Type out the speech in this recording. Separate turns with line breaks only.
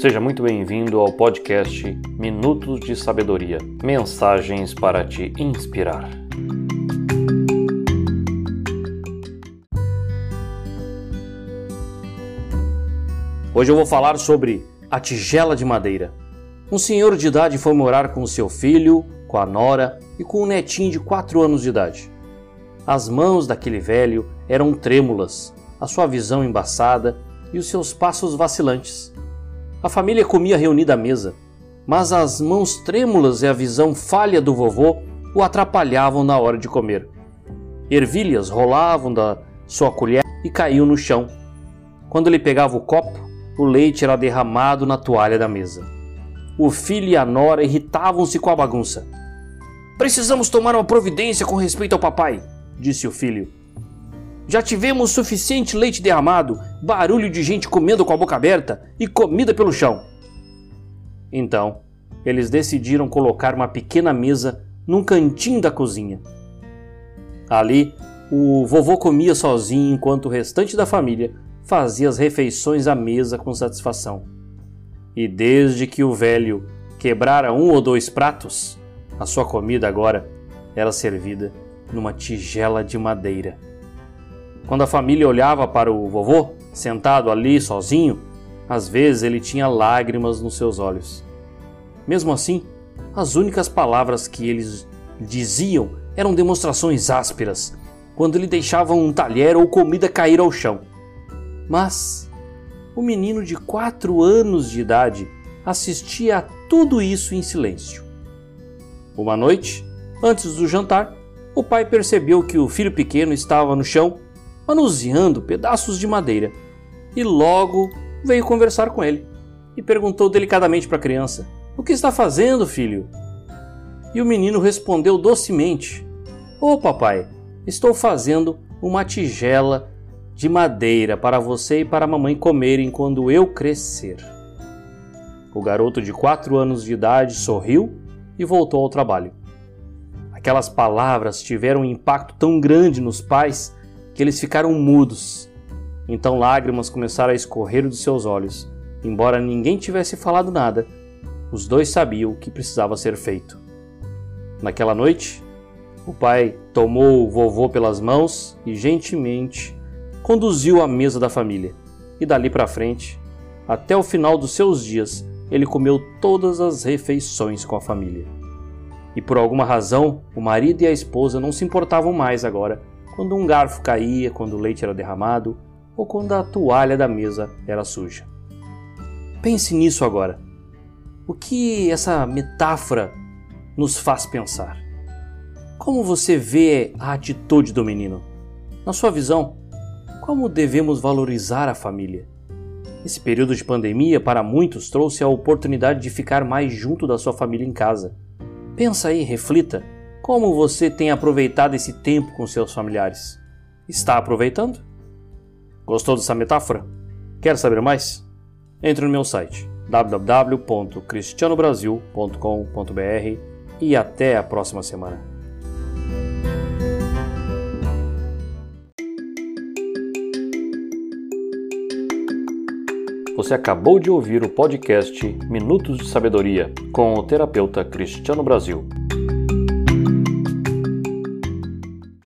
Seja muito bem-vindo ao podcast Minutos de Sabedoria mensagens para te inspirar. Hoje eu vou falar sobre a tigela de madeira. Um senhor de idade foi morar com seu filho, com a nora e com um netinho de 4 anos de idade. As mãos daquele velho eram trêmulas, a sua visão embaçada e os seus passos vacilantes. A família comia reunida à mesa, mas as mãos trêmulas e a visão falha do vovô o atrapalhavam na hora de comer. Ervilhas rolavam da sua colher e caíam no chão. Quando ele pegava o copo, o leite era derramado na toalha da mesa. O filho e a nora irritavam-se com a bagunça. Precisamos tomar uma providência com respeito ao papai, disse o filho. Já tivemos suficiente leite derramado, barulho de gente comendo com a boca aberta e comida pelo chão. Então, eles decidiram colocar uma pequena mesa num cantinho da cozinha. Ali, o vovô comia sozinho enquanto o restante da família fazia as refeições à mesa com satisfação. E desde que o velho quebrara um ou dois pratos, a sua comida agora era servida numa tigela de madeira. Quando a família olhava para o vovô, sentado ali sozinho, às vezes ele tinha lágrimas nos seus olhos. Mesmo assim, as únicas palavras que eles diziam eram demonstrações ásperas, quando ele deixava um talher ou comida cair ao chão. Mas o menino de quatro anos de idade assistia a tudo isso em silêncio. Uma noite, antes do jantar, o pai percebeu que o filho pequeno estava no chão manuseando pedaços de madeira, e logo veio conversar com ele e perguntou delicadamente para a criança: O que está fazendo, filho? E o menino respondeu docemente: Ô oh, papai, estou fazendo uma tigela de madeira para você e para a mamãe comerem quando eu crescer. O garoto de quatro anos de idade sorriu e voltou ao trabalho. Aquelas palavras tiveram um impacto tão grande nos pais que eles ficaram mudos. Então lágrimas começaram a escorrer dos seus olhos. Embora ninguém tivesse falado nada, os dois sabiam o que precisava ser feito. Naquela noite, o pai tomou o vovô pelas mãos e gentilmente conduziu à mesa da família. E dali para frente, até o final dos seus dias, ele comeu todas as refeições com a família. E por alguma razão, o marido e a esposa não se importavam mais agora quando um garfo caía, quando o leite era derramado ou quando a toalha da mesa era suja. Pense nisso agora. O que essa metáfora nos faz pensar? Como você vê a atitude do menino? Na sua visão, como devemos valorizar a família? Esse período de pandemia para muitos trouxe a oportunidade de ficar mais junto da sua família em casa. Pensa aí, reflita como você tem aproveitado esse tempo com seus familiares? Está aproveitando? Gostou dessa metáfora? Quer saber mais? Entre no meu site www.cristianobrasil.com.br e até a próxima semana. Você acabou de ouvir o podcast Minutos de Sabedoria com o terapeuta Cristiano Brasil.